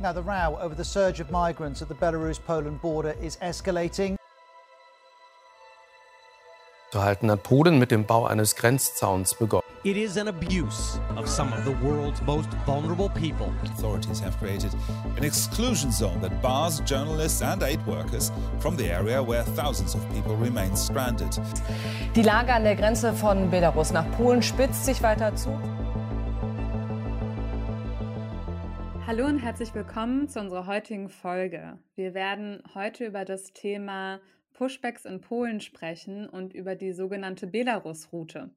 Now, the row over the surge of migrants at the Belarus Poland border is escalating. Halten hat Polen mit dem Bau eines Grenzzauns begonnen. It is an abuse of some of the world's most vulnerable people. Authorities have created an exclusion zone that bars journalists and aid workers from the area where thousands of people remain stranded. Die Lage an der Grenze von Belarus nach Polen spitzt sich weiter zu. Hallo und herzlich willkommen zu unserer heutigen Folge. Wir werden heute über das Thema Pushbacks in Polen sprechen und über die sogenannte Belarus-Route.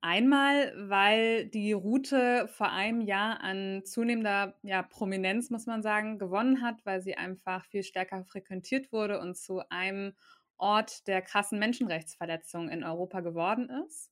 Einmal, weil die Route vor einem Jahr an zunehmender ja, Prominenz, muss man sagen, gewonnen hat, weil sie einfach viel stärker frequentiert wurde und zu einem Ort der krassen Menschenrechtsverletzungen in Europa geworden ist.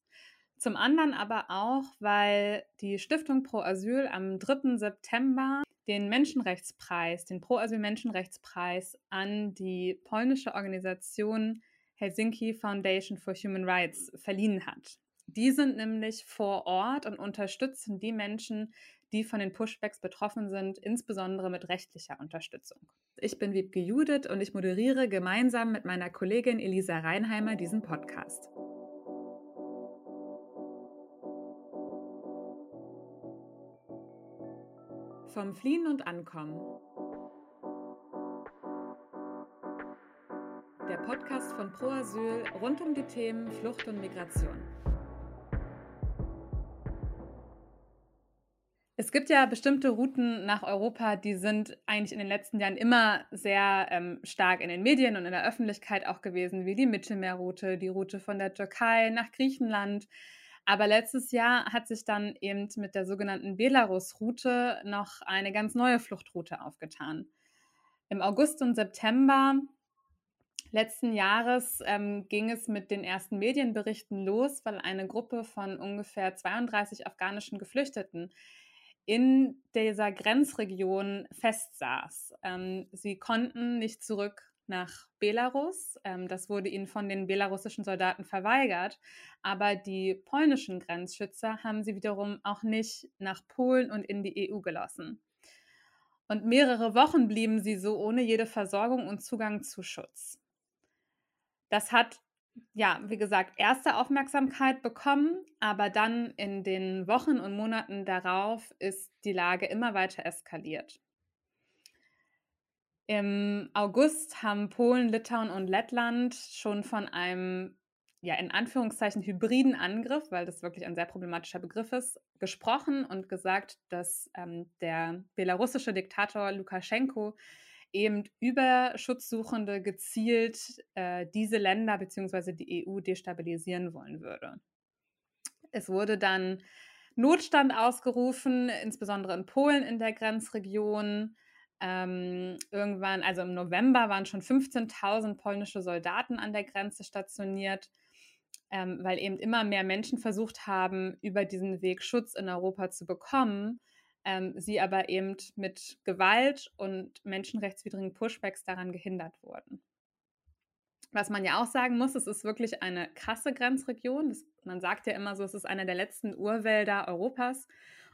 Zum anderen aber auch, weil die Stiftung Pro Asyl am 3. September den Menschenrechtspreis, den Pro Asyl Menschenrechtspreis an die polnische Organisation Helsinki Foundation for Human Rights verliehen hat. Die sind nämlich vor Ort und unterstützen die Menschen, die von den Pushbacks betroffen sind, insbesondere mit rechtlicher Unterstützung. Ich bin Wiebke Judith und ich moderiere gemeinsam mit meiner Kollegin Elisa Reinheimer diesen Podcast. Vom Fliehen und Ankommen. Der Podcast von Pro Asyl rund um die Themen Flucht und Migration. Es gibt ja bestimmte Routen nach Europa, die sind eigentlich in den letzten Jahren immer sehr ähm, stark in den Medien und in der Öffentlichkeit auch gewesen, wie die Mittelmeerroute, die Route von der Türkei nach Griechenland. Aber letztes Jahr hat sich dann eben mit der sogenannten Belarus-Route noch eine ganz neue Fluchtroute aufgetan. Im August und September letzten Jahres ähm, ging es mit den ersten Medienberichten los, weil eine Gruppe von ungefähr 32 afghanischen Geflüchteten in dieser Grenzregion festsaß. Ähm, sie konnten nicht zurück nach Belarus. Ähm, das wurde ihnen von den belarussischen Soldaten verweigert. Aber die polnischen Grenzschützer haben sie wiederum auch nicht nach Polen und in die EU gelassen. Und mehrere Wochen blieben sie so ohne jede Versorgung und Zugang zu Schutz. Das hat, ja, wie gesagt, erste Aufmerksamkeit bekommen, aber dann in den Wochen und Monaten darauf ist die Lage immer weiter eskaliert. Im August haben Polen, Litauen und Lettland schon von einem, ja, in Anführungszeichen hybriden Angriff, weil das wirklich ein sehr problematischer Begriff ist, gesprochen und gesagt, dass ähm, der belarussische Diktator Lukaschenko eben über Schutzsuchende gezielt äh, diese Länder bzw. die EU destabilisieren wollen würde. Es wurde dann Notstand ausgerufen, insbesondere in Polen in der Grenzregion. Ähm, irgendwann, also im November, waren schon 15.000 polnische Soldaten an der Grenze stationiert, ähm, weil eben immer mehr Menschen versucht haben, über diesen Weg Schutz in Europa zu bekommen, ähm, sie aber eben mit Gewalt und menschenrechtswidrigen Pushbacks daran gehindert wurden. Was man ja auch sagen muss, es ist wirklich eine krasse Grenzregion. Das, man sagt ja immer so, es ist einer der letzten Urwälder Europas.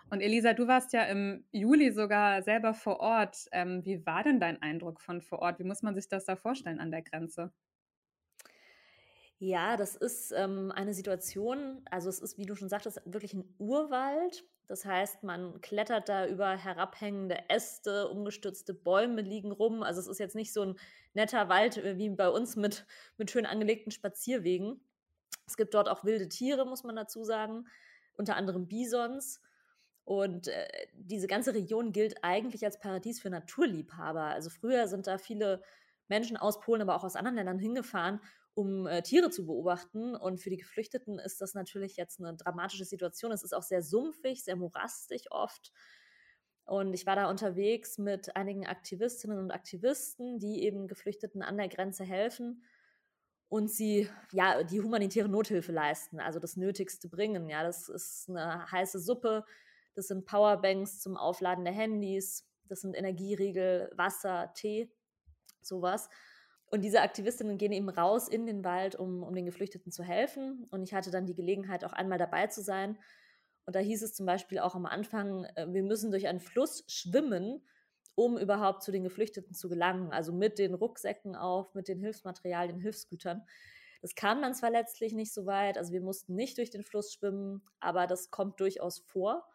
Und Elisa, du warst ja im Juli sogar selber vor Ort. Ähm, wie war denn dein Eindruck von vor Ort? Wie muss man sich das da vorstellen an der Grenze? Ja, das ist ähm, eine Situation, also es ist, wie du schon sagtest, wirklich ein Urwald. Das heißt, man klettert da über herabhängende Äste, umgestürzte Bäume liegen rum. Also es ist jetzt nicht so ein netter Wald äh, wie bei uns mit, mit schön angelegten Spazierwegen. Es gibt dort auch wilde Tiere, muss man dazu sagen, unter anderem Bisons. Und äh, diese ganze Region gilt eigentlich als Paradies für Naturliebhaber. Also früher sind da viele Menschen aus Polen, aber auch aus anderen Ländern hingefahren, um äh, Tiere zu beobachten. Und für die Geflüchteten ist das natürlich jetzt eine dramatische Situation. Es ist auch sehr sumpfig, sehr morastig oft. Und ich war da unterwegs mit einigen Aktivistinnen und Aktivisten, die eben Geflüchteten an der Grenze helfen und sie ja die humanitäre Nothilfe leisten, also das Nötigste bringen. Ja, das ist eine heiße Suppe, das sind Powerbanks zum Aufladen der Handys. Das sind Energieriegel, Wasser, Tee, sowas. Und diese Aktivistinnen gehen eben raus in den Wald, um, um den Geflüchteten zu helfen. Und ich hatte dann die Gelegenheit, auch einmal dabei zu sein. Und da hieß es zum Beispiel auch am Anfang, äh, wir müssen durch einen Fluss schwimmen, um überhaupt zu den Geflüchteten zu gelangen. Also mit den Rucksäcken auf, mit den Hilfsmaterialien, Hilfsgütern. Das kann man zwar letztlich nicht so weit, also wir mussten nicht durch den Fluss schwimmen, aber das kommt durchaus vor.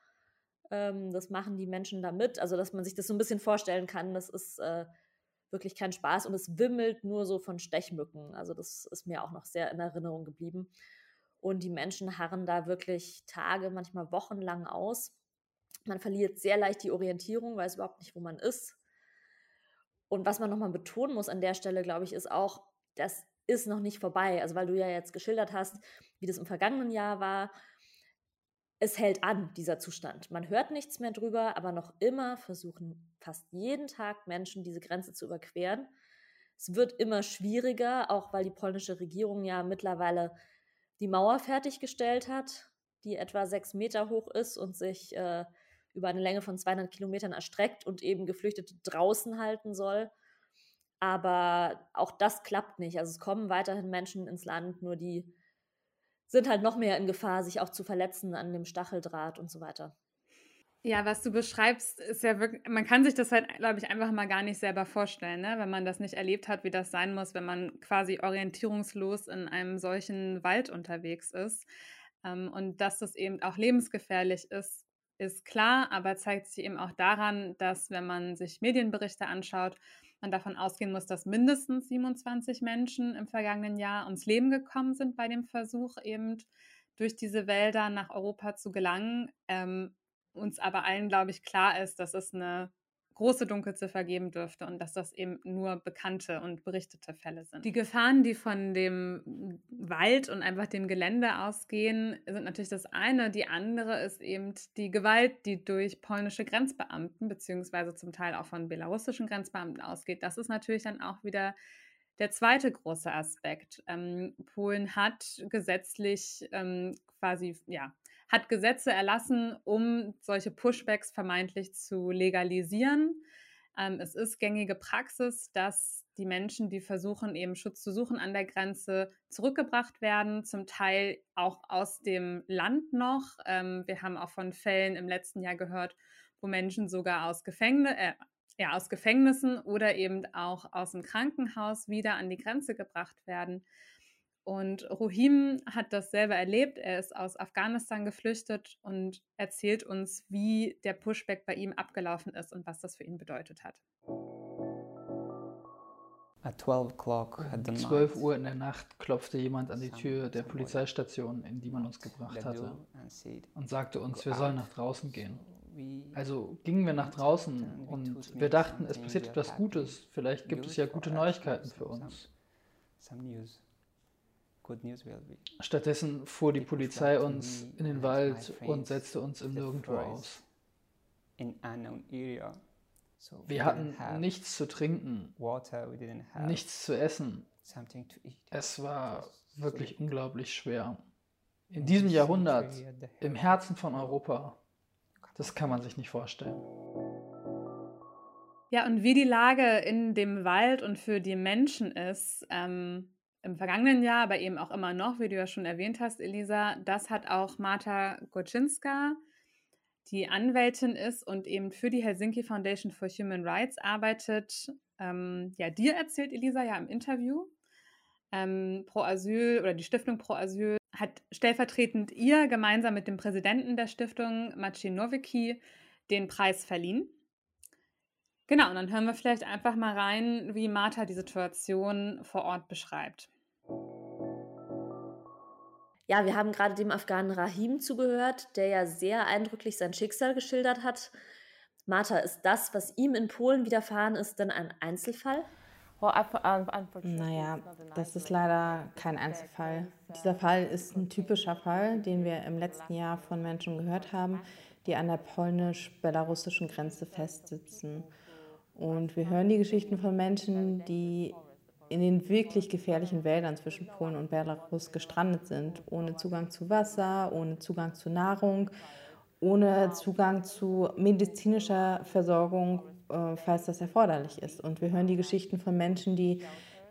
Ähm, das machen die Menschen da mit, also dass man sich das so ein bisschen vorstellen kann, das ist äh, wirklich kein Spaß und es wimmelt nur so von Stechmücken. Also das ist mir auch noch sehr in Erinnerung geblieben. Und die Menschen harren da wirklich Tage, manchmal Wochen lang aus. Man verliert sehr leicht die Orientierung, weiß überhaupt nicht, wo man ist. Und was man nochmal betonen muss an der Stelle, glaube ich, ist auch, das ist noch nicht vorbei. Also weil du ja jetzt geschildert hast, wie das im vergangenen Jahr war. Es hält an, dieser Zustand. Man hört nichts mehr drüber, aber noch immer versuchen fast jeden Tag Menschen diese Grenze zu überqueren. Es wird immer schwieriger, auch weil die polnische Regierung ja mittlerweile die Mauer fertiggestellt hat, die etwa sechs Meter hoch ist und sich äh, über eine Länge von 200 Kilometern erstreckt und eben Geflüchtete draußen halten soll. Aber auch das klappt nicht. Also es kommen weiterhin Menschen ins Land, nur die sind halt noch mehr in Gefahr, sich auch zu verletzen an dem Stacheldraht und so weiter. Ja, was du beschreibst, ist ja wirklich, man kann sich das halt, glaube ich, einfach mal gar nicht selber vorstellen, ne? wenn man das nicht erlebt hat, wie das sein muss, wenn man quasi orientierungslos in einem solchen Wald unterwegs ist. Ähm, und dass das eben auch lebensgefährlich ist, ist klar, aber zeigt sich eben auch daran, dass wenn man sich Medienberichte anschaut, man davon ausgehen muss, dass mindestens 27 Menschen im vergangenen Jahr ums Leben gekommen sind bei dem Versuch, eben durch diese Wälder nach Europa zu gelangen. Ähm, uns aber allen, glaube ich, klar ist, dass es eine große Dunkelziffer geben dürfte und dass das eben nur bekannte und berichtete Fälle sind. Die Gefahren, die von dem Wald und einfach dem Gelände ausgehen, sind natürlich das eine. Die andere ist eben die Gewalt, die durch polnische Grenzbeamten beziehungsweise zum Teil auch von belarussischen Grenzbeamten ausgeht. Das ist natürlich dann auch wieder der zweite große Aspekt. Ähm, Polen hat gesetzlich ähm, quasi ja hat Gesetze erlassen, um solche Pushbacks vermeintlich zu legalisieren. Ähm, es ist gängige Praxis, dass die Menschen, die versuchen, eben Schutz zu suchen an der Grenze, zurückgebracht werden, zum Teil auch aus dem Land noch. Ähm, wir haben auch von Fällen im letzten Jahr gehört, wo Menschen sogar aus, Gefängn äh, ja, aus Gefängnissen oder eben auch aus dem Krankenhaus wieder an die Grenze gebracht werden. Und Rohim hat das selber erlebt. Er ist aus Afghanistan geflüchtet und erzählt uns, wie der Pushback bei ihm abgelaufen ist und was das für ihn bedeutet hat. Um 12 Uhr in der Nacht klopfte jemand an die Tür der Polizeistation, in die man uns gebracht hatte, und sagte uns, wir sollen nach draußen gehen. Also gingen wir nach draußen und wir dachten, es passiert etwas Gutes, vielleicht gibt es ja gute Neuigkeiten für uns. Stattdessen fuhr die Polizei uns in den Wald und setzte uns im Nirgendwo aus. Wir hatten nichts zu trinken, nichts zu essen. Es war wirklich unglaublich schwer. In diesem Jahrhundert, im Herzen von Europa, das kann man sich nicht vorstellen. Ja, und wie die Lage in dem Wald und für die Menschen ist, ähm, im vergangenen Jahr, aber eben auch immer noch, wie du ja schon erwähnt hast, Elisa, das hat auch Marta Goczynska, die Anwältin ist und eben für die Helsinki Foundation for Human Rights arbeitet, ähm, ja, dir erzählt, Elisa, ja im Interview. Ähm, Pro Asyl oder die Stiftung Pro Asyl hat stellvertretend ihr gemeinsam mit dem Präsidenten der Stiftung, Maciej Nowicki, den Preis verliehen. Genau, und dann hören wir vielleicht einfach mal rein, wie Martha die Situation vor Ort beschreibt. Ja, wir haben gerade dem Afghanen Rahim zugehört, der ja sehr eindrücklich sein Schicksal geschildert hat. Martha, ist das, was ihm in Polen widerfahren ist, denn ein Einzelfall? Naja, das ist leider kein Einzelfall. Dieser Fall ist ein typischer Fall, den wir im letzten Jahr von Menschen gehört haben, die an der polnisch-belarussischen Grenze festsitzen. Und wir hören die Geschichten von Menschen, die in den wirklich gefährlichen Wäldern zwischen Polen und Belarus gestrandet sind, ohne Zugang zu Wasser, ohne Zugang zu Nahrung, ohne Zugang zu medizinischer Versorgung, äh, falls das erforderlich ist. Und wir hören die Geschichten von Menschen, die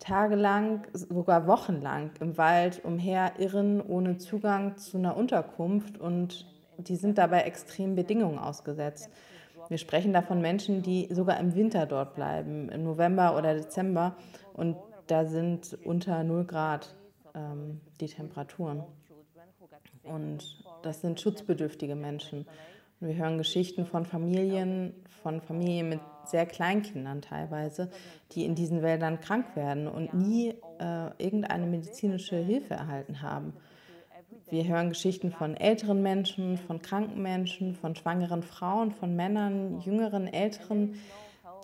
tagelang, sogar wochenlang im Wald umherirren, ohne Zugang zu einer Unterkunft und die sind dabei extremen Bedingungen ausgesetzt. Wir sprechen da von Menschen, die sogar im Winter dort bleiben, im November oder Dezember. Und da sind unter 0 Grad ähm, die Temperaturen. Und das sind schutzbedürftige Menschen. Und wir hören Geschichten von Familien, von Familien mit sehr Kleinkindern teilweise, die in diesen Wäldern krank werden und nie äh, irgendeine medizinische Hilfe erhalten haben. Wir hören Geschichten von älteren Menschen, von kranken Menschen, von schwangeren Frauen, von Männern, jüngeren, älteren.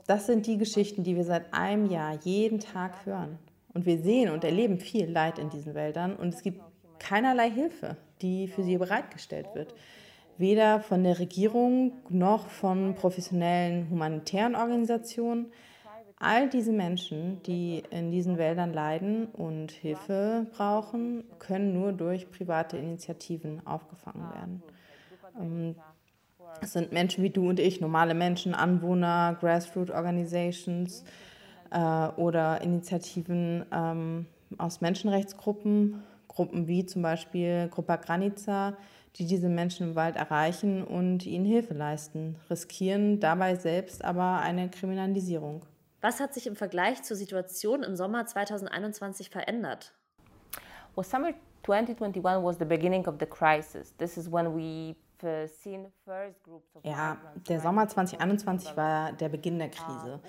Das sind die Geschichten, die wir seit einem Jahr jeden Tag hören. Und wir sehen und erleben viel Leid in diesen Wäldern und es gibt keinerlei Hilfe, die für sie bereitgestellt wird. Weder von der Regierung noch von professionellen humanitären Organisationen. All diese Menschen, die in diesen Wäldern leiden und Hilfe brauchen, können nur durch private Initiativen aufgefangen werden. Ähm, es sind Menschen wie du und ich, normale Menschen, Anwohner, Grassroot Organizations äh, oder Initiativen ähm, aus Menschenrechtsgruppen, Gruppen wie zum Beispiel Grupa Granica, die diese Menschen im Wald erreichen und ihnen Hilfe leisten, riskieren dabei selbst aber eine Kriminalisierung. Was hat sich im Vergleich zur Situation im Sommer 2021 verändert? Well, summer 2021 was the beginning of the crisis. This is when we ja, der Sommer 2021 war der Beginn der Krise.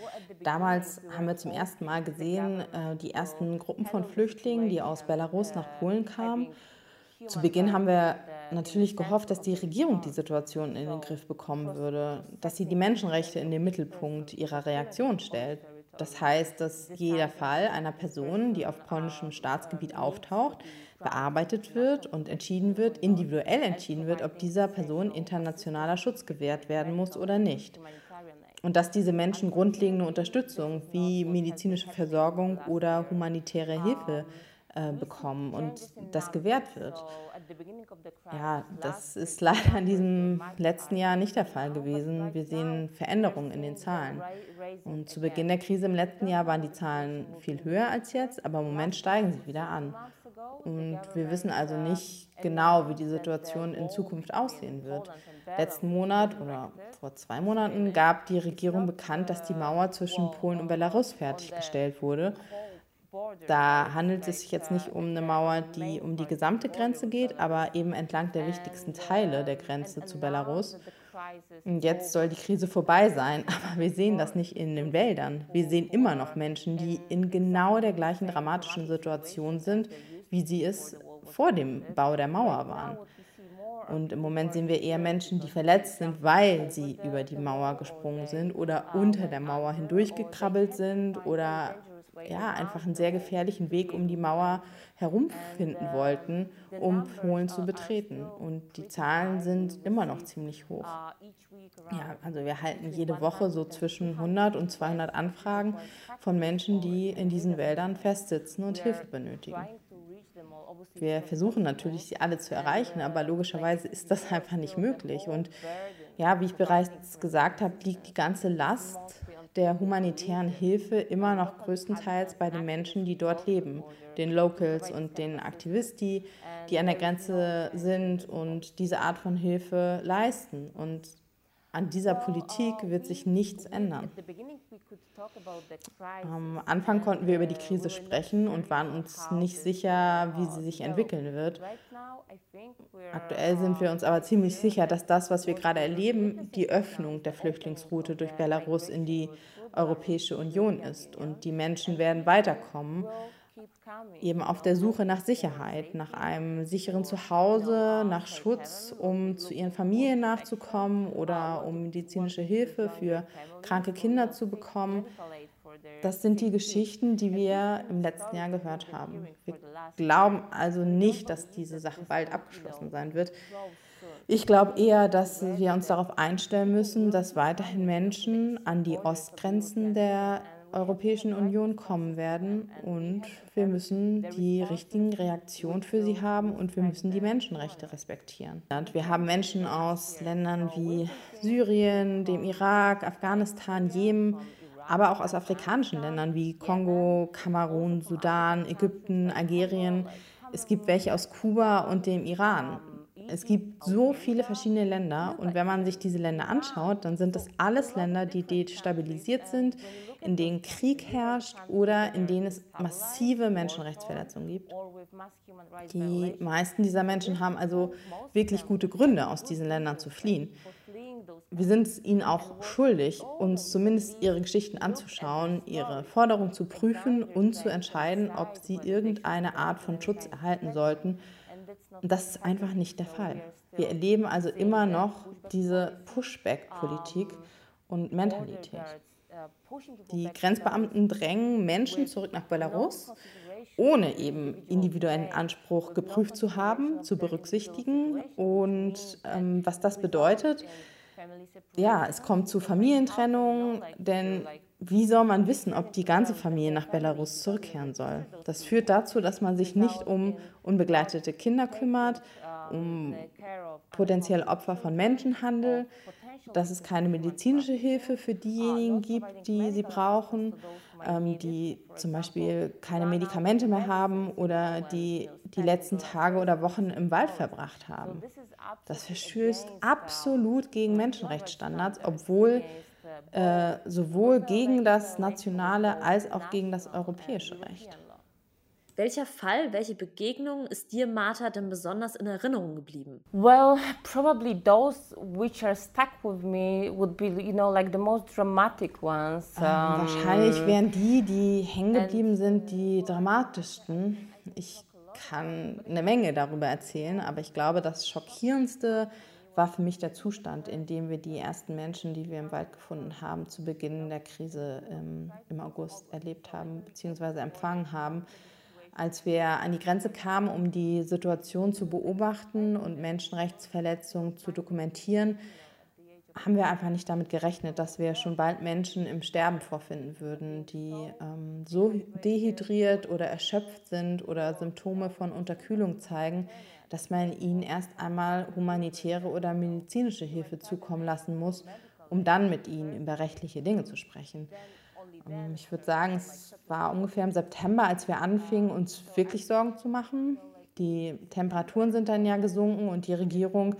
Damals haben wir zum ersten Mal gesehen, äh, die ersten Gruppen von Flüchtlingen, die aus Belarus nach Polen kamen. Zu Beginn haben wir natürlich gehofft, dass die Regierung die Situation in den Griff bekommen würde, dass sie die Menschenrechte in den Mittelpunkt ihrer Reaktion stellt. Das heißt, dass jeder Fall einer Person, die auf polnischem Staatsgebiet auftaucht, bearbeitet wird und entschieden wird, individuell entschieden wird, ob dieser Person internationaler Schutz gewährt werden muss oder nicht. Und dass diese Menschen grundlegende Unterstützung wie medizinische Versorgung oder humanitäre Hilfe äh, bekommen und das gewährt wird. Ja, das ist leider in diesem letzten Jahr nicht der Fall gewesen. Wir sehen Veränderungen in den Zahlen. Und zu Beginn der Krise im letzten Jahr waren die Zahlen viel höher als jetzt, aber im Moment steigen sie wieder an. Und wir wissen also nicht genau, wie die Situation in Zukunft aussehen wird. Letzten Monat oder vor zwei Monaten gab die Regierung bekannt, dass die Mauer zwischen Polen und Belarus fertiggestellt wurde. Da handelt es sich jetzt nicht um eine Mauer, die um die gesamte Grenze geht, aber eben entlang der wichtigsten Teile der Grenze zu Belarus. Und jetzt soll die Krise vorbei sein, aber wir sehen das nicht in den Wäldern. Wir sehen immer noch Menschen, die in genau der gleichen dramatischen Situation sind, wie sie es vor dem Bau der Mauer waren. Und im Moment sehen wir eher Menschen, die verletzt sind, weil sie über die Mauer gesprungen sind oder unter der Mauer hindurchgekrabbelt sind oder ja, einfach einen sehr gefährlichen Weg um die Mauer herumfinden wollten, um Polen zu betreten. Und die Zahlen sind immer noch ziemlich hoch. Ja, also wir halten jede Woche so zwischen 100 und 200 Anfragen von Menschen, die in diesen Wäldern festsitzen und Hilfe benötigen. Wir versuchen natürlich, sie alle zu erreichen, aber logischerweise ist das einfach nicht möglich. Und ja, wie ich bereits gesagt habe, liegt die ganze Last der humanitären Hilfe immer noch größtenteils bei den Menschen, die dort leben, den Locals und den Aktivisten, die an der Grenze sind und diese Art von Hilfe leisten. Und an dieser Politik wird sich nichts ändern. Am Anfang konnten wir über die Krise sprechen und waren uns nicht sicher, wie sie sich entwickeln wird. Aktuell sind wir uns aber ziemlich sicher, dass das, was wir gerade erleben, die Öffnung der Flüchtlingsroute durch Belarus in die Europäische Union ist. Und die Menschen werden weiterkommen eben auf der Suche nach Sicherheit, nach einem sicheren Zuhause, nach Schutz, um zu ihren Familien nachzukommen oder um medizinische Hilfe für kranke Kinder zu bekommen. Das sind die Geschichten, die wir im letzten Jahr gehört haben. Wir glauben also nicht, dass diese Sache bald abgeschlossen sein wird. Ich glaube eher, dass wir uns darauf einstellen müssen, dass weiterhin Menschen an die Ostgrenzen der Europäischen Union kommen werden und wir müssen die richtigen Reaktionen für sie haben und wir müssen die Menschenrechte respektieren. Und wir haben Menschen aus Ländern wie Syrien, dem Irak, Afghanistan, Jemen, aber auch aus afrikanischen Ländern wie Kongo, Kamerun, Sudan, Ägypten, Algerien. Es gibt welche aus Kuba und dem Iran. Es gibt so viele verschiedene Länder und wenn man sich diese Länder anschaut, dann sind das alles Länder, die destabilisiert sind, in denen Krieg herrscht oder in denen es massive Menschenrechtsverletzungen gibt. Die meisten dieser Menschen haben also wirklich gute Gründe, aus diesen Ländern zu fliehen. Wir sind es ihnen auch schuldig, uns zumindest ihre Geschichten anzuschauen, ihre Forderungen zu prüfen und zu entscheiden, ob sie irgendeine Art von Schutz erhalten sollten. Und das ist einfach nicht der Fall. Wir erleben also immer noch diese Pushback-Politik und Mentalität. Die Grenzbeamten drängen Menschen zurück nach Belarus, ohne eben individuellen Anspruch geprüft zu haben, zu berücksichtigen. Und ähm, was das bedeutet, ja, es kommt zu Familientrennung, denn wie soll man wissen, ob die ganze Familie nach Belarus zurückkehren soll? Das führt dazu, dass man sich nicht um unbegleitete Kinder kümmert, um potenzielle Opfer von Menschenhandel, dass es keine medizinische Hilfe für diejenigen gibt, die sie brauchen, ähm, die zum Beispiel keine Medikamente mehr haben oder die die letzten Tage oder Wochen im Wald verbracht haben. Das verstößt absolut gegen Menschenrechtsstandards, obwohl äh, sowohl gegen das nationale als auch gegen das europäische Recht. Welcher Fall, welche Begegnung ist dir, Martha, denn besonders in Erinnerung geblieben? Well, probably those which are stuck with me would be, you know, like the most dramatic ones. Ähm, um, wahrscheinlich wären die, die hängen geblieben sind, die dramatischsten. Ich kann eine Menge darüber erzählen, aber ich glaube, das schockierendste war für mich der Zustand, in dem wir die ersten Menschen, die wir im Wald gefunden haben, zu Beginn der Krise ähm, im August erlebt haben bzw. empfangen haben. Als wir an die Grenze kamen, um die Situation zu beobachten und Menschenrechtsverletzungen zu dokumentieren, haben wir einfach nicht damit gerechnet, dass wir schon bald Menschen im Sterben vorfinden würden, die ähm, so dehydriert oder erschöpft sind oder Symptome von Unterkühlung zeigen, dass man ihnen erst einmal humanitäre oder medizinische Hilfe zukommen lassen muss, um dann mit ihnen über rechtliche Dinge zu sprechen. Ähm, ich würde sagen, es war ungefähr im September, als wir anfingen, uns wirklich Sorgen zu machen. Die Temperaturen sind dann ja gesunken und die Regierung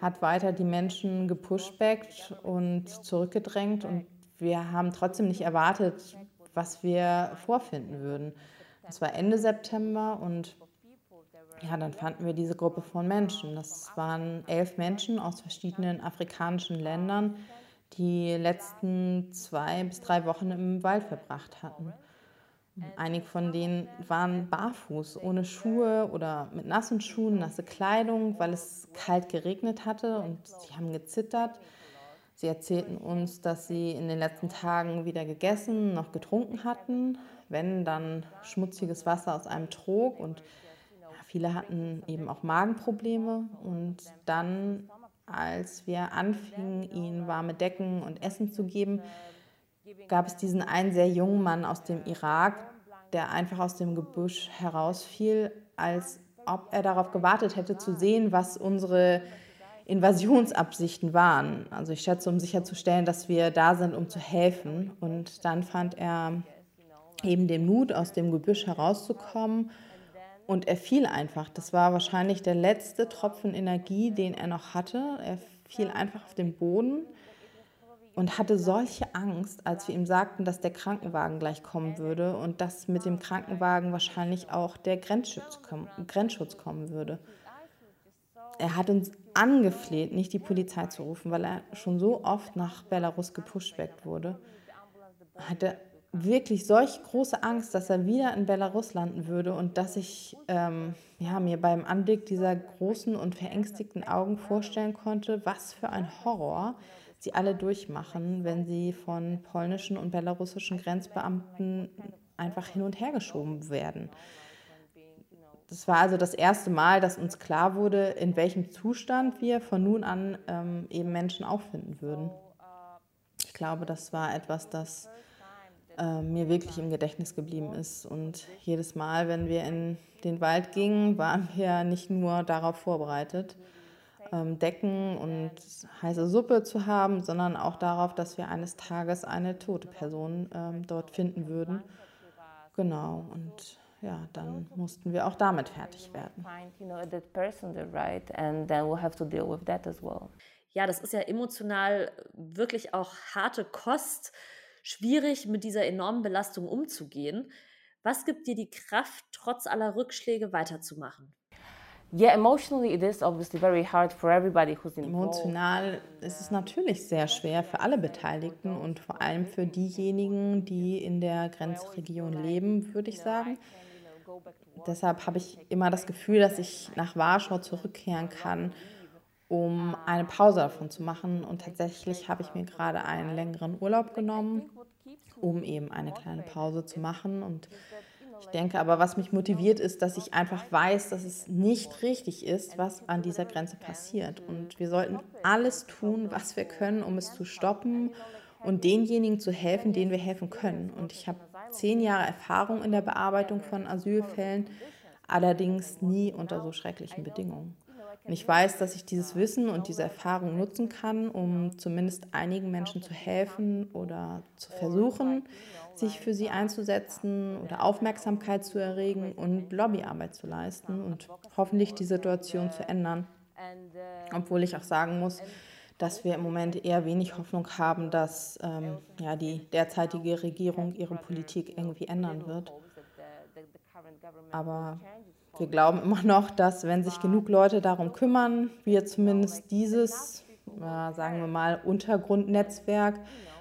hat weiter die Menschen gepushbackt und zurückgedrängt. Und wir haben trotzdem nicht erwartet, was wir vorfinden würden. Das war Ende September und ja, dann fanden wir diese Gruppe von Menschen. Das waren elf Menschen aus verschiedenen afrikanischen Ländern, die letzten zwei bis drei Wochen im Wald verbracht hatten. Einige von denen waren barfuß, ohne Schuhe oder mit nassen Schuhen, nasse Kleidung, weil es kalt geregnet hatte und sie haben gezittert. Sie erzählten uns, dass sie in den letzten Tagen weder gegessen noch getrunken hatten, wenn dann schmutziges Wasser aus einem Trog und Viele hatten eben auch Magenprobleme und dann, als wir anfingen, ihnen warme Decken und Essen zu geben, gab es diesen einen sehr jungen Mann aus dem Irak, der einfach aus dem Gebüsch herausfiel, als ob er darauf gewartet hätte zu sehen, was unsere Invasionsabsichten waren. Also ich schätze, um sicherzustellen, dass wir da sind, um zu helfen. Und dann fand er eben den Mut, aus dem Gebüsch herauszukommen und er fiel einfach. Das war wahrscheinlich der letzte Tropfen Energie, den er noch hatte. Er fiel einfach auf den Boden und hatte solche Angst, als wir ihm sagten, dass der Krankenwagen gleich kommen würde und dass mit dem Krankenwagen wahrscheinlich auch der Grenzschutz, Grenzschutz kommen würde. Er hat uns angefleht, nicht die Polizei zu rufen, weil er schon so oft nach Belarus gepushbackt wurde. Hatte wirklich solch große Angst, dass er wieder in Belarus landen würde und dass ich ähm, ja, mir beim Anblick dieser großen und verängstigten Augen vorstellen konnte, was für ein Horror sie alle durchmachen, wenn sie von polnischen und belarussischen Grenzbeamten einfach hin und her geschoben werden. Das war also das erste Mal, dass uns klar wurde, in welchem Zustand wir von nun an ähm, eben Menschen auffinden würden. Ich glaube, das war etwas, das äh, mir wirklich im Gedächtnis geblieben ist. Und jedes Mal, wenn wir in den Wald gingen, waren wir nicht nur darauf vorbereitet, ähm, Decken und heiße Suppe zu haben, sondern auch darauf, dass wir eines Tages eine tote Person ähm, dort finden würden. Genau, und ja, dann mussten wir auch damit fertig werden. Ja, das ist ja emotional wirklich auch harte Kost, schwierig mit dieser enormen Belastung umzugehen. Was gibt dir die Kraft, trotz aller Rückschläge weiterzumachen? Yeah, emotionally it is obviously very hard for everybody who's involved. Emotional ist es natürlich sehr schwer für alle Beteiligten und vor allem für diejenigen, die in der Grenzregion leben, würde ich sagen. Deshalb habe ich immer das Gefühl, dass ich nach Warschau zurückkehren kann, um eine Pause davon zu machen. Und tatsächlich habe ich mir gerade einen längeren Urlaub genommen, um eben eine kleine Pause zu machen und ich denke aber, was mich motiviert, ist, dass ich einfach weiß, dass es nicht richtig ist, was an dieser Grenze passiert. Und wir sollten alles tun, was wir können, um es zu stoppen und denjenigen zu helfen, denen wir helfen können. Und ich habe zehn Jahre Erfahrung in der Bearbeitung von Asylfällen, allerdings nie unter so schrecklichen Bedingungen. Und ich weiß, dass ich dieses Wissen und diese Erfahrung nutzen kann, um zumindest einigen Menschen zu helfen oder zu versuchen, sich für sie einzusetzen oder Aufmerksamkeit zu erregen und Lobbyarbeit zu leisten und hoffentlich die Situation zu ändern. Obwohl ich auch sagen muss, dass wir im Moment eher wenig Hoffnung haben, dass ähm, ja, die derzeitige Regierung ihre Politik irgendwie ändern wird. Aber wir glauben immer noch, dass wenn sich genug Leute darum kümmern, wir zumindest dieses, äh, sagen wir mal, Untergrundnetzwerk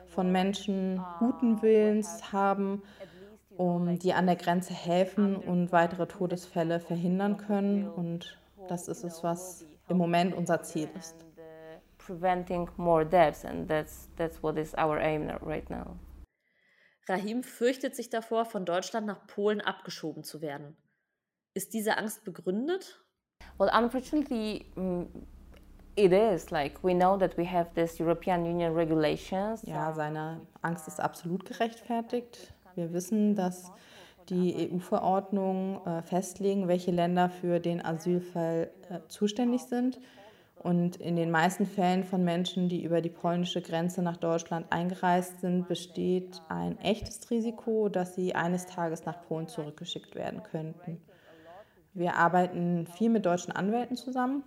von Menschen guten Willens haben, um die an der Grenze helfen und weitere Todesfälle verhindern können. Und das ist es, was im Moment unser Ziel ist. Preventing more deaths, and that's, that's what is our aim right now. Rahim fürchtet sich davor, von Deutschland nach Polen abgeschoben zu werden. Ist diese Angst begründet? Well, unfortunately, mm, It is like we know that we have this European Union regulations. Ja, seine Angst ist absolut gerechtfertigt. Wir wissen, dass die EU-Verordnungen äh, festlegen, welche Länder für den Asylfall äh, zuständig sind. Und in den meisten Fällen von Menschen, die über die polnische Grenze nach Deutschland eingereist sind, besteht ein echtes Risiko, dass sie eines Tages nach Polen zurückgeschickt werden könnten. Wir arbeiten viel mit deutschen Anwälten zusammen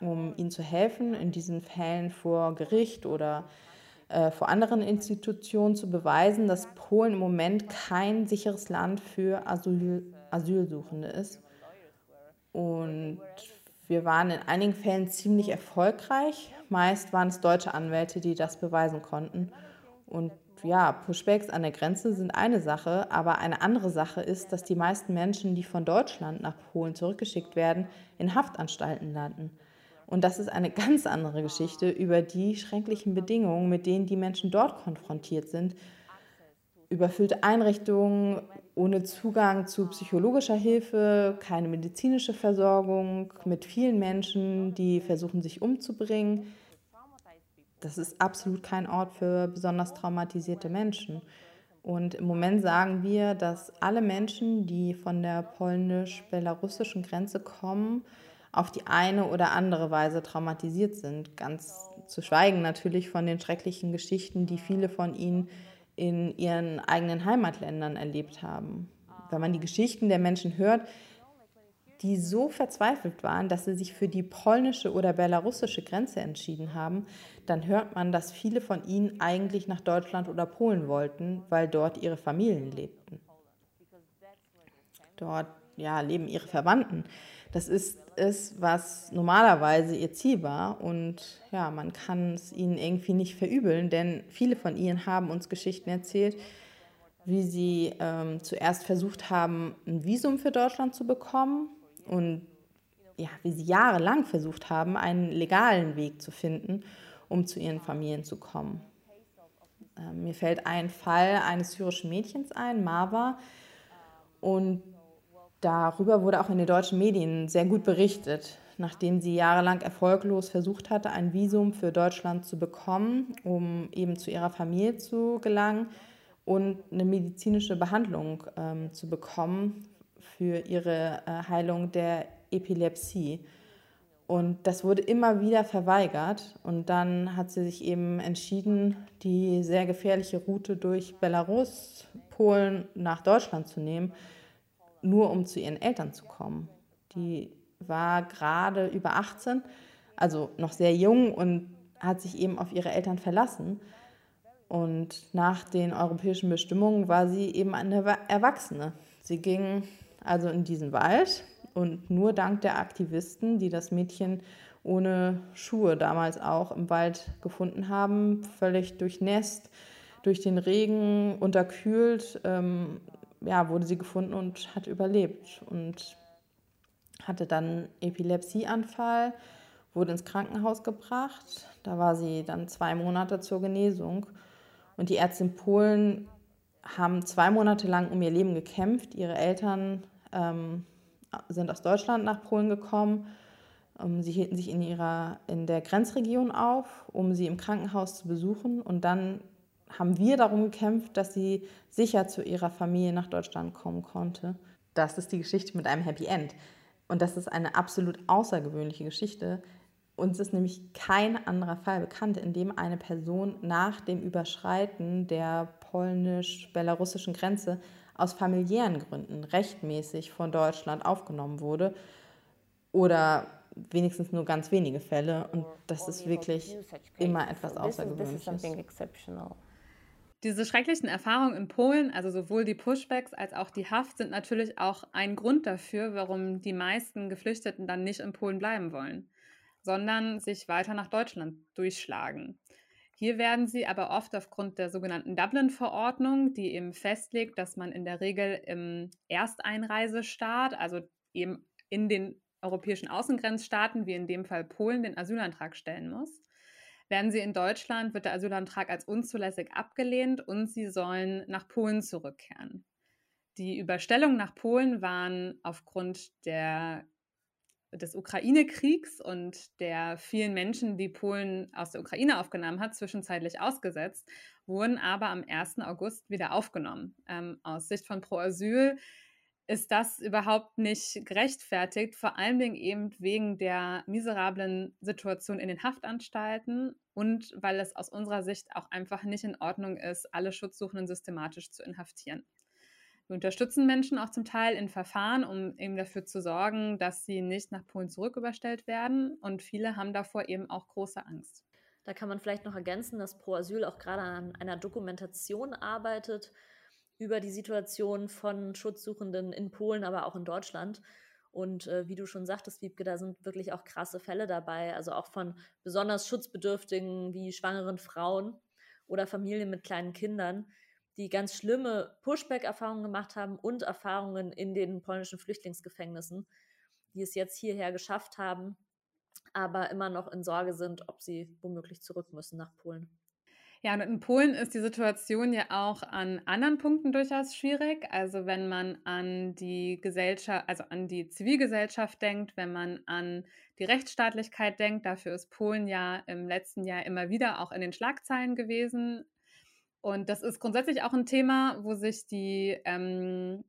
um ihnen zu helfen, in diesen Fällen vor Gericht oder äh, vor anderen Institutionen zu beweisen, dass Polen im Moment kein sicheres Land für Asyl, Asylsuchende ist. Und wir waren in einigen Fällen ziemlich erfolgreich. Meist waren es deutsche Anwälte, die das beweisen konnten. Und ja, Pushbacks an der Grenze sind eine Sache, aber eine andere Sache ist, dass die meisten Menschen, die von Deutschland nach Polen zurückgeschickt werden, in Haftanstalten landen. Und das ist eine ganz andere Geschichte über die schrecklichen Bedingungen, mit denen die Menschen dort konfrontiert sind. Überfüllte Einrichtungen ohne Zugang zu psychologischer Hilfe, keine medizinische Versorgung, mit vielen Menschen, die versuchen, sich umzubringen. Das ist absolut kein Ort für besonders traumatisierte Menschen. Und im Moment sagen wir, dass alle Menschen, die von der polnisch-belarussischen Grenze kommen, auf die eine oder andere Weise traumatisiert sind. Ganz zu schweigen natürlich von den schrecklichen Geschichten, die viele von ihnen in ihren eigenen Heimatländern erlebt haben. Wenn man die Geschichten der Menschen hört, die so verzweifelt waren, dass sie sich für die polnische oder belarussische Grenze entschieden haben, dann hört man, dass viele von ihnen eigentlich nach Deutschland oder Polen wollten, weil dort ihre Familien lebten. Dort ja, leben ihre Verwandten. Das ist es, was normalerweise ihr Ziel war. Und ja, man kann es ihnen irgendwie nicht verübeln, denn viele von ihnen haben uns Geschichten erzählt, wie sie ähm, zuerst versucht haben, ein Visum für Deutschland zu bekommen und ja, wie sie jahrelang versucht haben, einen legalen Weg zu finden, um zu ihren Familien zu kommen. Ähm, mir fällt ein Fall eines syrischen Mädchens ein, Marwa, und Darüber wurde auch in den deutschen Medien sehr gut berichtet, nachdem sie jahrelang erfolglos versucht hatte, ein Visum für Deutschland zu bekommen, um eben zu ihrer Familie zu gelangen und eine medizinische Behandlung ähm, zu bekommen für ihre äh, Heilung der Epilepsie. Und das wurde immer wieder verweigert. Und dann hat sie sich eben entschieden, die sehr gefährliche Route durch Belarus, Polen nach Deutschland zu nehmen nur um zu ihren Eltern zu kommen. Die war gerade über 18, also noch sehr jung und hat sich eben auf ihre Eltern verlassen. Und nach den europäischen Bestimmungen war sie eben eine Erwachsene. Sie ging also in diesen Wald und nur dank der Aktivisten, die das Mädchen ohne Schuhe damals auch im Wald gefunden haben, völlig durchnässt, durch den Regen unterkühlt, ähm, ja, wurde sie gefunden und hat überlebt und hatte dann Epilepsieanfall, wurde ins Krankenhaus gebracht. Da war sie dann zwei Monate zur Genesung. Und die Ärzte in Polen haben zwei Monate lang um ihr Leben gekämpft. Ihre Eltern ähm, sind aus Deutschland nach Polen gekommen. Ähm, sie hielten sich in, ihrer, in der Grenzregion auf, um sie im Krankenhaus zu besuchen. Und dann haben wir darum gekämpft, dass sie sicher zu ihrer Familie nach Deutschland kommen konnte. Das ist die Geschichte mit einem Happy End. Und das ist eine absolut außergewöhnliche Geschichte. Uns ist nämlich kein anderer Fall bekannt, in dem eine Person nach dem Überschreiten der polnisch-belarussischen Grenze aus familiären Gründen rechtmäßig von Deutschland aufgenommen wurde oder wenigstens nur ganz wenige Fälle. Und das ist wirklich immer etwas Außergewöhnliches. Diese schrecklichen Erfahrungen in Polen, also sowohl die Pushbacks als auch die Haft, sind natürlich auch ein Grund dafür, warum die meisten Geflüchteten dann nicht in Polen bleiben wollen, sondern sich weiter nach Deutschland durchschlagen. Hier werden sie aber oft aufgrund der sogenannten Dublin-Verordnung, die eben festlegt, dass man in der Regel im Ersteinreisestaat, also eben in den europäischen Außengrenzstaaten, wie in dem Fall Polen, den Asylantrag stellen muss. Werden sie in Deutschland, wird der Asylantrag als unzulässig abgelehnt und sie sollen nach Polen zurückkehren. Die Überstellungen nach Polen waren aufgrund der, des Ukraine-Kriegs und der vielen Menschen, die Polen aus der Ukraine aufgenommen hat, zwischenzeitlich ausgesetzt, wurden aber am 1. August wieder aufgenommen. Ähm, aus Sicht von Pro Asyl ist das überhaupt nicht gerechtfertigt, vor allen Dingen eben wegen der miserablen Situation in den Haftanstalten und weil es aus unserer Sicht auch einfach nicht in Ordnung ist, alle Schutzsuchenden systematisch zu inhaftieren. Wir unterstützen Menschen auch zum Teil in Verfahren, um eben dafür zu sorgen, dass sie nicht nach Polen zurücküberstellt werden. Und viele haben davor eben auch große Angst. Da kann man vielleicht noch ergänzen, dass Pro Asyl auch gerade an einer Dokumentation arbeitet, über die Situation von Schutzsuchenden in Polen, aber auch in Deutschland. Und äh, wie du schon sagtest, Wiebke, da sind wirklich auch krasse Fälle dabei, also auch von besonders Schutzbedürftigen wie schwangeren Frauen oder Familien mit kleinen Kindern, die ganz schlimme Pushback-Erfahrungen gemacht haben und Erfahrungen in den polnischen Flüchtlingsgefängnissen, die es jetzt hierher geschafft haben, aber immer noch in Sorge sind, ob sie womöglich zurück müssen nach Polen. Ja, und in Polen ist die Situation ja auch an anderen Punkten durchaus schwierig. Also wenn man an die Gesellschaft, also an die Zivilgesellschaft denkt, wenn man an die Rechtsstaatlichkeit denkt, dafür ist Polen ja im letzten Jahr immer wieder auch in den Schlagzeilen gewesen. Und das ist grundsätzlich auch ein Thema, wo sich die ähm,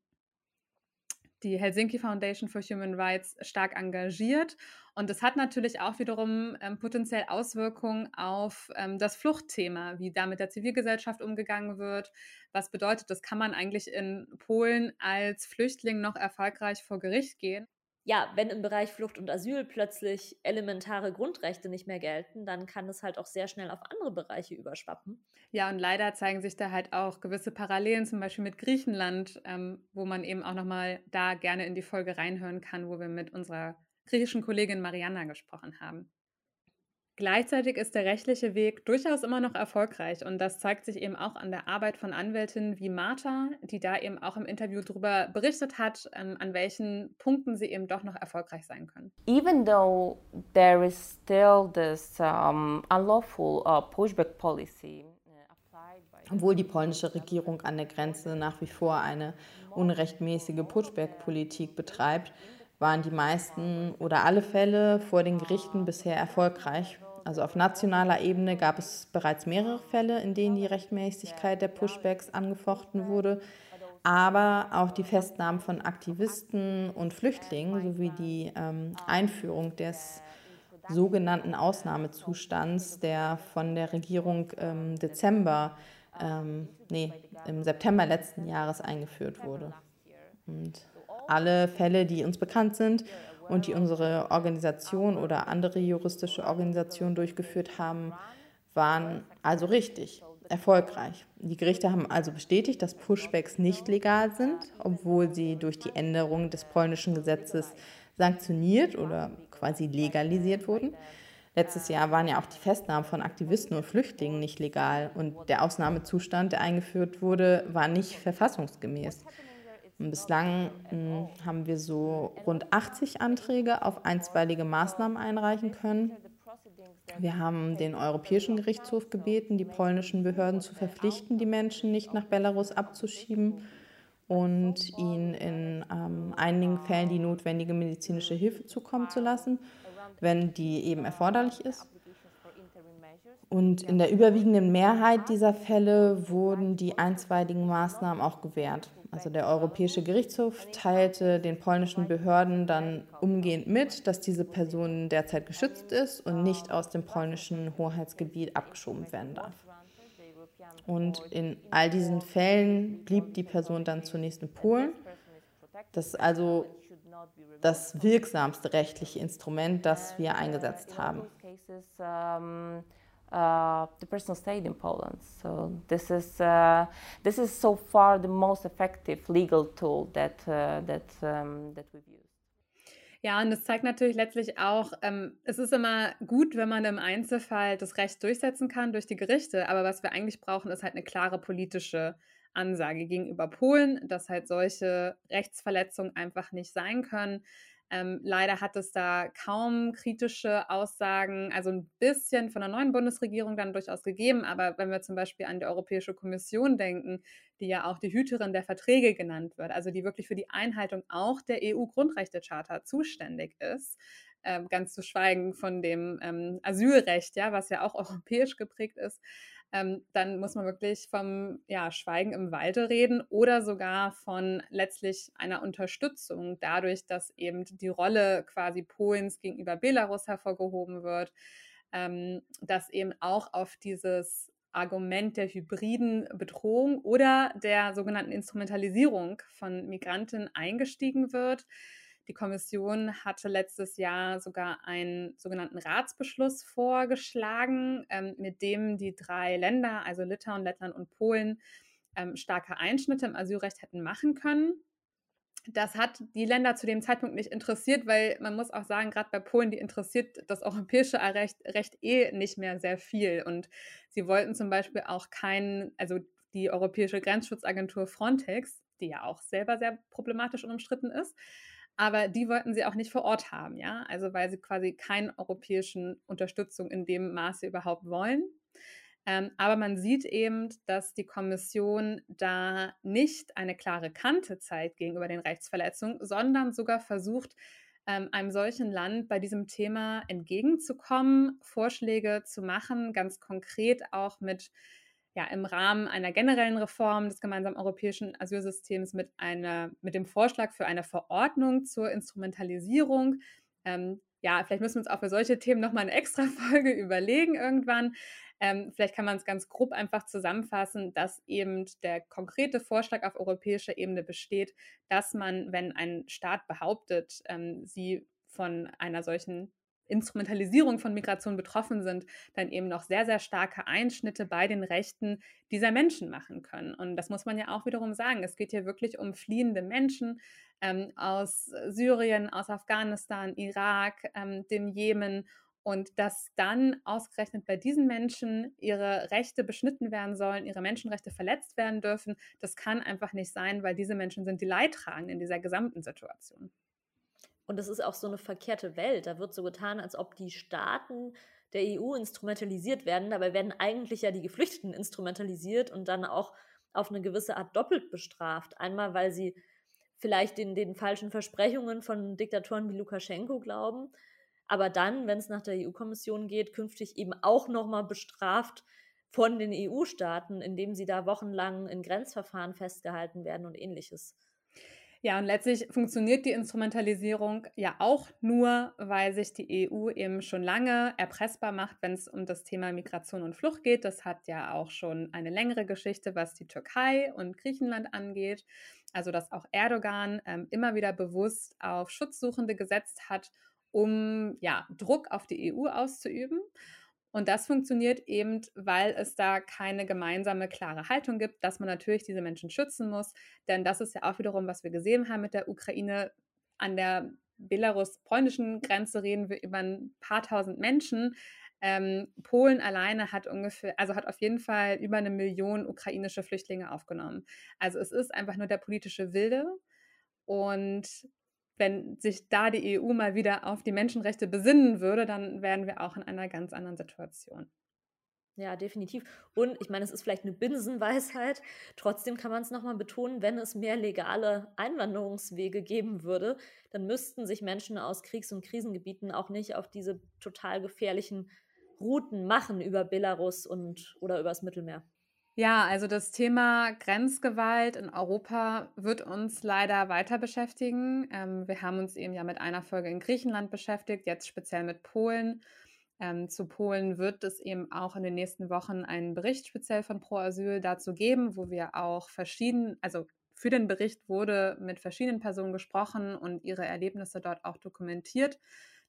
die Helsinki Foundation for Human Rights stark engagiert. Und das hat natürlich auch wiederum ähm, potenziell Auswirkungen auf ähm, das Fluchtthema, wie da mit der Zivilgesellschaft umgegangen wird. Was bedeutet das? Kann man eigentlich in Polen als Flüchtling noch erfolgreich vor Gericht gehen? Ja, wenn im Bereich Flucht und Asyl plötzlich elementare Grundrechte nicht mehr gelten, dann kann es halt auch sehr schnell auf andere Bereiche überschwappen. Ja, und leider zeigen sich da halt auch gewisse Parallelen, zum Beispiel mit Griechenland, ähm, wo man eben auch nochmal da gerne in die Folge reinhören kann, wo wir mit unserer griechischen Kollegin Mariana gesprochen haben. Gleichzeitig ist der rechtliche Weg durchaus immer noch erfolgreich und das zeigt sich eben auch an der Arbeit von Anwältinnen wie Martha, die da eben auch im Interview darüber berichtet hat, ähm, an welchen Punkten sie eben doch noch erfolgreich sein können. Even though there is still this um, unlawful uh, pushback policy. Uh, Obwohl die polnische Regierung an der Grenze nach wie vor eine unrechtmäßige Pushback-Politik betreibt, waren die meisten oder alle Fälle vor den Gerichten bisher erfolgreich. Also auf nationaler Ebene gab es bereits mehrere Fälle, in denen die Rechtmäßigkeit der Pushbacks angefochten wurde. Aber auch die Festnahmen von Aktivisten und Flüchtlingen sowie die ähm, Einführung des sogenannten Ausnahmezustands, der von der Regierung im Dezember, ähm, nee, im September letzten Jahres eingeführt wurde. Und Alle Fälle, die uns bekannt sind und die unsere Organisation oder andere juristische Organisationen durchgeführt haben, waren also richtig, erfolgreich. Die Gerichte haben also bestätigt, dass Pushbacks nicht legal sind, obwohl sie durch die Änderung des polnischen Gesetzes sanktioniert oder quasi legalisiert wurden. Letztes Jahr waren ja auch die Festnahmen von Aktivisten und Flüchtlingen nicht legal und der Ausnahmezustand, der eingeführt wurde, war nicht verfassungsgemäß. Und bislang mh, hm, haben wir so rund 80 Anträge auf einstweilige Maßnahmen einreichen können. Wir haben den Europäischen Gerichtshof gebeten, die polnischen Behörden zu verpflichten, die Menschen nicht nach Belarus abzuschieben und ihnen in ähm, einigen Fällen die notwendige medizinische Hilfe zukommen zu lassen wenn die eben erforderlich ist. Und in der überwiegenden Mehrheit dieser Fälle wurden die einstweiligen Maßnahmen auch gewährt. Also der Europäische Gerichtshof teilte den polnischen Behörden dann umgehend mit, dass diese Person derzeit geschützt ist und nicht aus dem polnischen Hoheitsgebiet abgeschoben werden darf. Und in all diesen Fällen blieb die Person dann zunächst in Polen. Das ist also das wirksamste rechtliche Instrument, das wir eingesetzt haben. Uh, the person stayed in Poland. So this is uh, this is so far the most effective legal tool that uh, that um, that we've used. Ja, und das zeigt natürlich letztlich auch, ähm, es ist immer gut, wenn man im Einzelfall das Recht durchsetzen kann durch die Gerichte, aber was wir eigentlich brauchen, ist halt eine klare politische Ansage gegenüber Polen, dass halt solche Rechtsverletzungen einfach nicht sein können. Ähm, leider hat es da kaum kritische Aussagen, also ein bisschen von der neuen Bundesregierung dann durchaus gegeben. Aber wenn wir zum Beispiel an die Europäische Kommission denken, die ja auch die Hüterin der Verträge genannt wird, also die wirklich für die Einhaltung auch der EU-Grundrechtecharta zuständig ist, äh, ganz zu schweigen von dem ähm, Asylrecht, ja, was ja auch europäisch geprägt ist, ähm, dann muss man wirklich vom ja, Schweigen im Walde reden oder sogar von letztlich einer Unterstützung dadurch, dass eben die Rolle quasi Polens gegenüber Belarus hervorgehoben wird, ähm, dass eben auch auf dieses Argument der hybriden Bedrohung oder der sogenannten Instrumentalisierung von Migranten eingestiegen wird. Die Kommission hatte letztes Jahr sogar einen sogenannten Ratsbeschluss vorgeschlagen, ähm, mit dem die drei Länder, also Litauen, Lettland und Polen, ähm, starke Einschnitte im Asylrecht hätten machen können. Das hat die Länder zu dem Zeitpunkt nicht interessiert, weil man muss auch sagen, gerade bei Polen, die interessiert das europäische Recht, Recht eh nicht mehr sehr viel. Und sie wollten zum Beispiel auch keinen, also die Europäische Grenzschutzagentur Frontex, die ja auch selber sehr problematisch und umstritten ist, aber die wollten sie auch nicht vor Ort haben, ja, also weil sie quasi keine europäischen Unterstützung in dem Maße überhaupt wollen. Ähm, aber man sieht eben, dass die Kommission da nicht eine klare Kante zeigt gegenüber den Rechtsverletzungen, sondern sogar versucht, ähm, einem solchen Land bei diesem Thema entgegenzukommen, Vorschläge zu machen, ganz konkret auch mit ja, im Rahmen einer generellen Reform des gemeinsamen europäischen Asylsystems mit, einer, mit dem Vorschlag für eine Verordnung zur Instrumentalisierung. Ähm, ja, vielleicht müssen wir uns auch für solche Themen nochmal eine extra Folge überlegen irgendwann. Ähm, vielleicht kann man es ganz grob einfach zusammenfassen, dass eben der konkrete Vorschlag auf europäischer Ebene besteht, dass man, wenn ein Staat behauptet, ähm, sie von einer solchen Instrumentalisierung von Migration betroffen sind, dann eben noch sehr, sehr starke Einschnitte bei den Rechten dieser Menschen machen können. Und das muss man ja auch wiederum sagen. Es geht hier wirklich um fliehende Menschen ähm, aus Syrien, aus Afghanistan, Irak, ähm, dem Jemen. Und dass dann ausgerechnet bei diesen Menschen ihre Rechte beschnitten werden sollen, ihre Menschenrechte verletzt werden dürfen, das kann einfach nicht sein, weil diese Menschen sind die Leidtragenden in dieser gesamten Situation. Und das ist auch so eine verkehrte Welt. Da wird so getan, als ob die Staaten der EU instrumentalisiert werden. Dabei werden eigentlich ja die Geflüchteten instrumentalisiert und dann auch auf eine gewisse Art doppelt bestraft. Einmal, weil sie vielleicht den, den falschen Versprechungen von Diktatoren wie Lukaschenko glauben, aber dann, wenn es nach der EU-Kommission geht, künftig eben auch nochmal bestraft von den EU-Staaten, indem sie da wochenlang in Grenzverfahren festgehalten werden und ähnliches. Ja, und letztlich funktioniert die Instrumentalisierung ja auch nur, weil sich die EU eben schon lange erpressbar macht, wenn es um das Thema Migration und Flucht geht. Das hat ja auch schon eine längere Geschichte, was die Türkei und Griechenland angeht. Also, dass auch Erdogan ähm, immer wieder bewusst auf Schutzsuchende gesetzt hat, um ja, Druck auf die EU auszuüben. Und das funktioniert eben, weil es da keine gemeinsame, klare Haltung gibt, dass man natürlich diese Menschen schützen muss. Denn das ist ja auch wiederum, was wir gesehen haben mit der Ukraine. An der belarus-polnischen Grenze reden wir über ein paar tausend Menschen. Ähm, Polen alleine hat ungefähr, also hat auf jeden Fall über eine Million ukrainische Flüchtlinge aufgenommen. Also es ist einfach nur der politische Wilde. Und wenn sich da die EU mal wieder auf die Menschenrechte besinnen würde, dann wären wir auch in einer ganz anderen Situation. Ja, definitiv. Und ich meine, es ist vielleicht eine Binsenweisheit. Trotzdem kann man es nochmal betonen, wenn es mehr legale Einwanderungswege geben würde, dann müssten sich Menschen aus Kriegs- und Krisengebieten auch nicht auf diese total gefährlichen Routen machen über Belarus und oder übers Mittelmeer. Ja, also das Thema Grenzgewalt in Europa wird uns leider weiter beschäftigen. Ähm, wir haben uns eben ja mit einer Folge in Griechenland beschäftigt, jetzt speziell mit Polen. Ähm, zu Polen wird es eben auch in den nächsten Wochen einen Bericht speziell von Pro Asyl dazu geben, wo wir auch verschieden, also für den Bericht wurde mit verschiedenen Personen gesprochen und ihre Erlebnisse dort auch dokumentiert.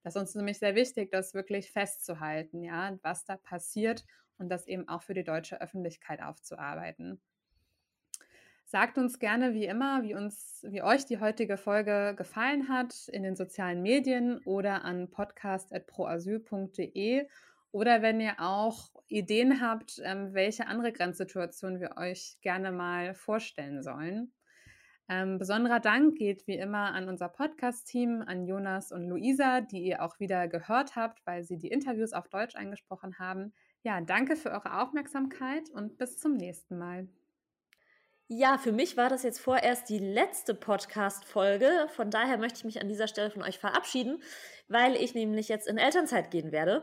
Das ist uns nämlich sehr wichtig, das wirklich festzuhalten, ja, was da passiert und das eben auch für die deutsche Öffentlichkeit aufzuarbeiten. Sagt uns gerne wie immer, wie uns, wie euch die heutige Folge gefallen hat in den sozialen Medien oder an podcast.proasyl.de oder wenn ihr auch Ideen habt, ähm, welche andere Grenzsituationen wir euch gerne mal vorstellen sollen. Ähm, besonderer Dank geht wie immer an unser Podcast-Team, an Jonas und Luisa, die ihr auch wieder gehört habt, weil sie die Interviews auf Deutsch eingesprochen haben. Ja, danke für eure Aufmerksamkeit und bis zum nächsten Mal. Ja, für mich war das jetzt vorerst die letzte Podcast-Folge. Von daher möchte ich mich an dieser Stelle von euch verabschieden, weil ich nämlich jetzt in Elternzeit gehen werde.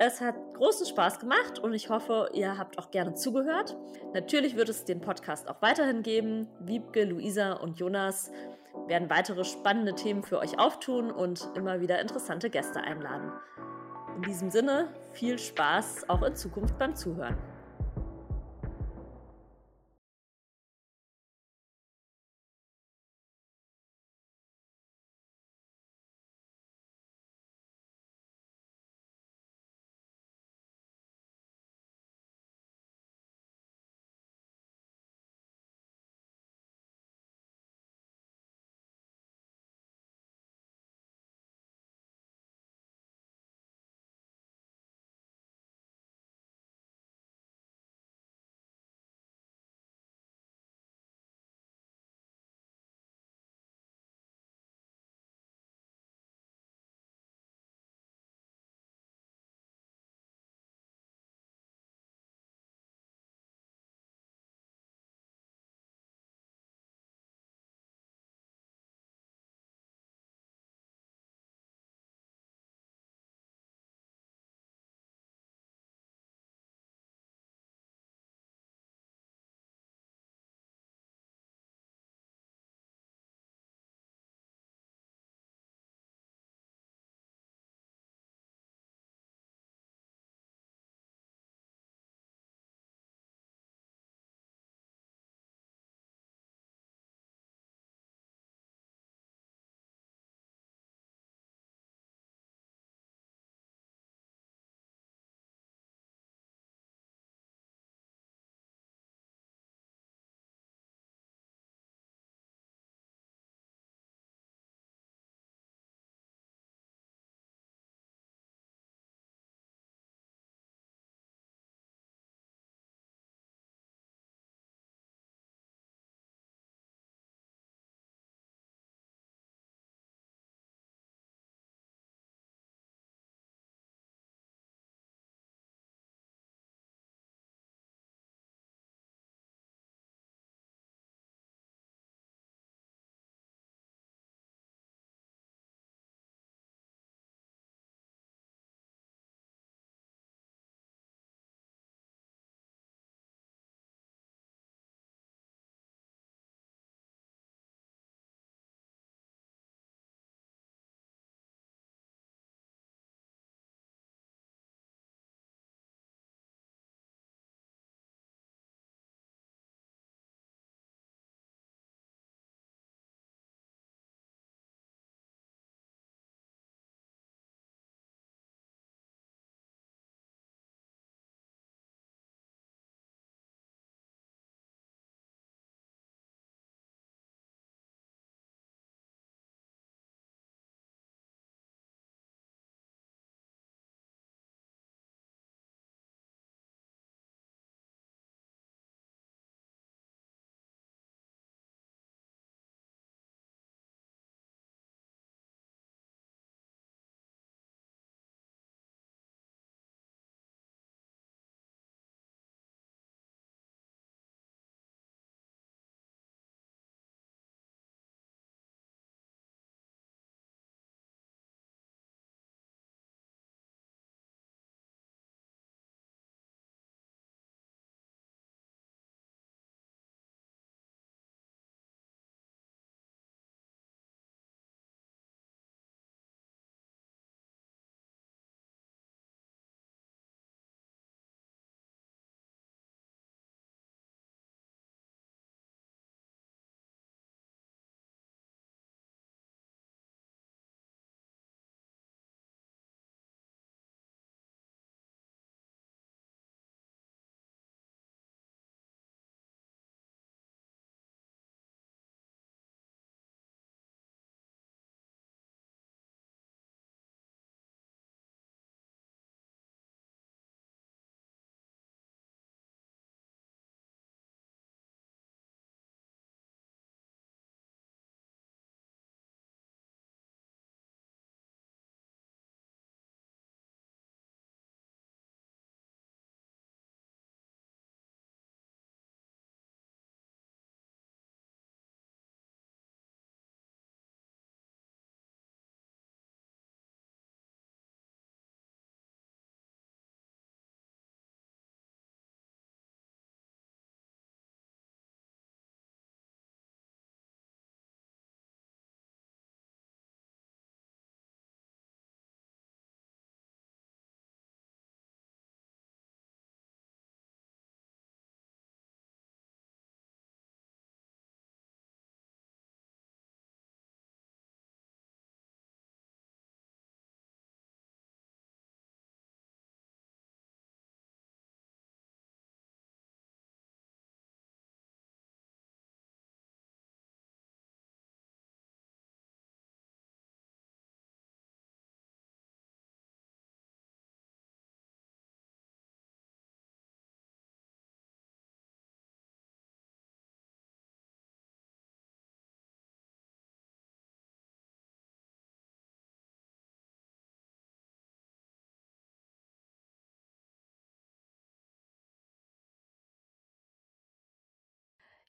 Es hat großen Spaß gemacht und ich hoffe, ihr habt auch gerne zugehört. Natürlich wird es den Podcast auch weiterhin geben. Wiebke, Luisa und Jonas werden weitere spannende Themen für euch auftun und immer wieder interessante Gäste einladen. In diesem Sinne, viel Spaß auch in Zukunft beim Zuhören.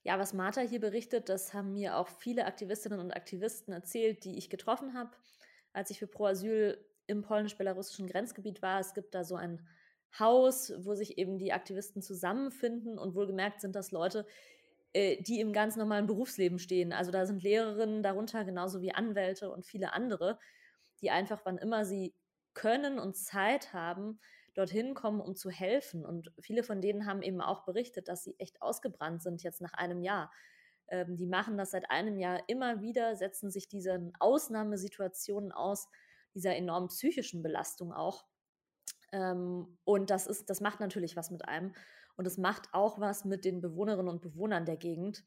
Ja, was Martha hier berichtet, das haben mir auch viele Aktivistinnen und Aktivisten erzählt, die ich getroffen habe, als ich für Pro Asyl im polnisch-belarussischen Grenzgebiet war. Es gibt da so ein Haus, wo sich eben die Aktivisten zusammenfinden und wohlgemerkt sind das Leute, äh, die im ganz normalen Berufsleben stehen. Also da sind Lehrerinnen darunter, genauso wie Anwälte und viele andere, die einfach, wann immer sie können und Zeit haben, dorthin kommen, um zu helfen. Und viele von denen haben eben auch berichtet, dass sie echt ausgebrannt sind jetzt nach einem Jahr. Ähm, die machen das seit einem Jahr immer wieder, setzen sich diesen Ausnahmesituationen aus, dieser enormen psychischen Belastung auch. Ähm, und das ist, das macht natürlich was mit einem. Und es macht auch was mit den Bewohnerinnen und Bewohnern der Gegend,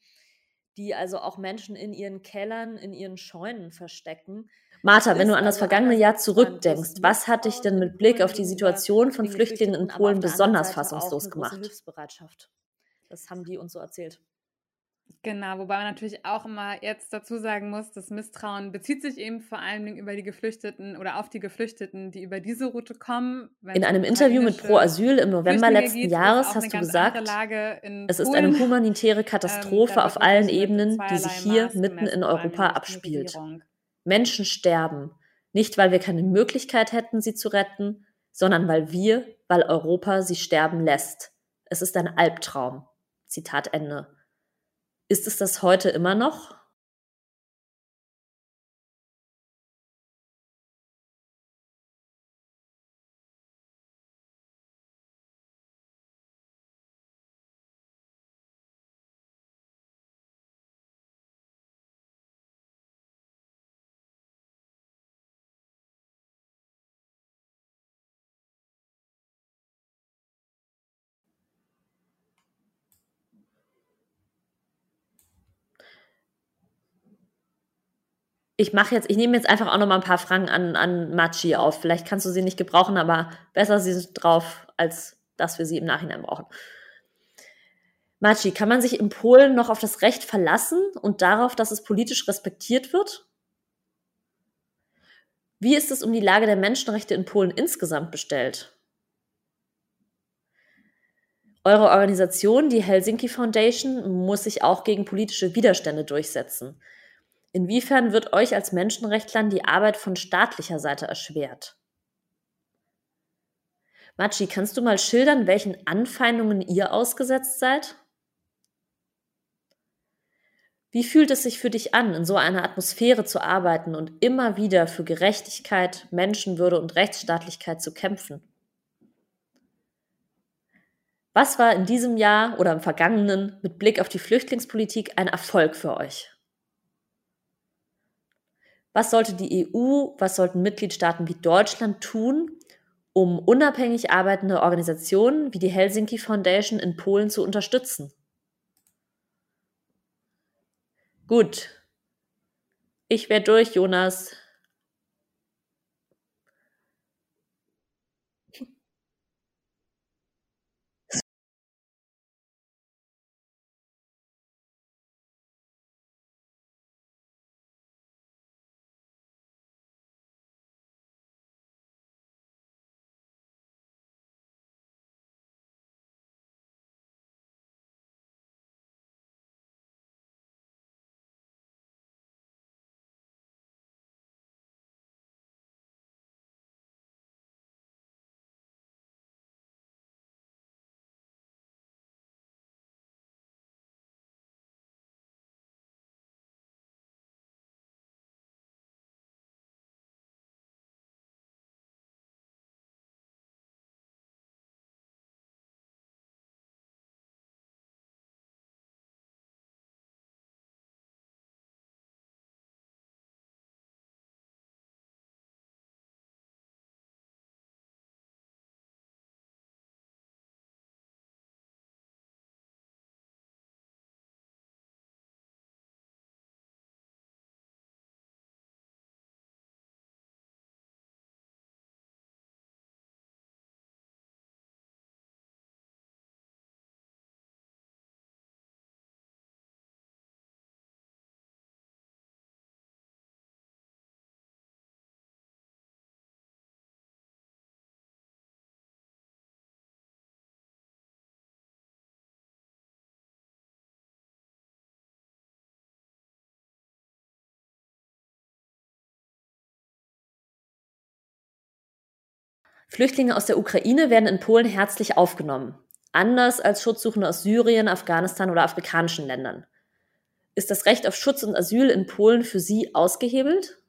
die also auch Menschen in ihren Kellern, in ihren Scheunen verstecken. Martha, wenn du an das vergangene Jahr zurückdenkst, was hat dich denn mit Blick auf die Situation von Flüchtlingen in Polen besonders fassungslos gemacht? Hilfsbereitschaft. Das haben die uns so erzählt. Genau, wobei man natürlich auch immer jetzt dazu sagen muss, das Misstrauen bezieht sich eben vor allen Dingen über die Geflüchteten oder auf die Geflüchteten, die über diese Route kommen. In einem Interview mit Pro Asyl im November letzten geht, Jahres hast du gesagt, es ist eine humanitäre Katastrophe ähm, auf allen Ebenen, die sich hier mitten in Europa abspielt. Menschen sterben, nicht weil wir keine Möglichkeit hätten, sie zu retten, sondern weil wir, weil Europa sie sterben lässt. Es ist ein Albtraum. Zitat Ende. Ist es das heute immer noch? Ich mache jetzt, ich nehme jetzt einfach auch noch mal ein paar Fragen an, an Machi auf. Vielleicht kannst du sie nicht gebrauchen, aber besser sie sind drauf, als dass wir sie im Nachhinein brauchen. Machi, kann man sich in Polen noch auf das Recht verlassen und darauf, dass es politisch respektiert wird? Wie ist es um die Lage der Menschenrechte in Polen insgesamt bestellt? Eure Organisation, die Helsinki Foundation, muss sich auch gegen politische Widerstände durchsetzen. Inwiefern wird euch als Menschenrechtlern die Arbeit von staatlicher Seite erschwert? Machi, kannst du mal schildern, welchen Anfeindungen ihr ausgesetzt seid? Wie fühlt es sich für dich an, in so einer Atmosphäre zu arbeiten und immer wieder für Gerechtigkeit, Menschenwürde und Rechtsstaatlichkeit zu kämpfen? Was war in diesem Jahr oder im vergangenen mit Blick auf die Flüchtlingspolitik ein Erfolg für euch? Was sollte die EU, was sollten Mitgliedstaaten wie Deutschland tun, um unabhängig arbeitende Organisationen wie die Helsinki Foundation in Polen zu unterstützen? Gut. Ich wäre durch, Jonas. Flüchtlinge aus der Ukraine werden in Polen herzlich aufgenommen, anders als Schutzsuchende aus Syrien, Afghanistan oder afrikanischen Ländern. Ist das Recht auf Schutz und Asyl in Polen für Sie ausgehebelt?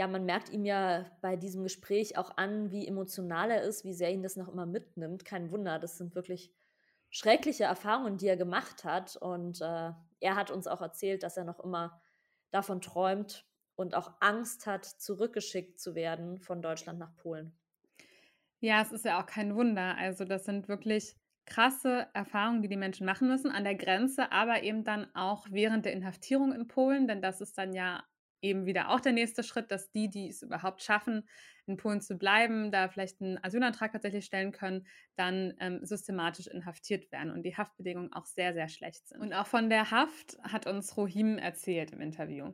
Ja, man merkt ihm ja bei diesem Gespräch auch an, wie emotional er ist, wie sehr ihn das noch immer mitnimmt. Kein Wunder, das sind wirklich schreckliche Erfahrungen, die er gemacht hat. Und äh, er hat uns auch erzählt, dass er noch immer davon träumt und auch Angst hat, zurückgeschickt zu werden von Deutschland nach Polen. Ja, es ist ja auch kein Wunder. Also das sind wirklich krasse Erfahrungen, die die Menschen machen müssen an der Grenze, aber eben dann auch während der Inhaftierung in Polen, denn das ist dann ja eben wieder auch der nächste Schritt, dass die, die es überhaupt schaffen, in Polen zu bleiben, da vielleicht einen Asylantrag tatsächlich stellen können, dann ähm, systematisch inhaftiert werden und die Haftbedingungen auch sehr, sehr schlecht sind. Und auch von der Haft hat uns Rohim erzählt im Interview.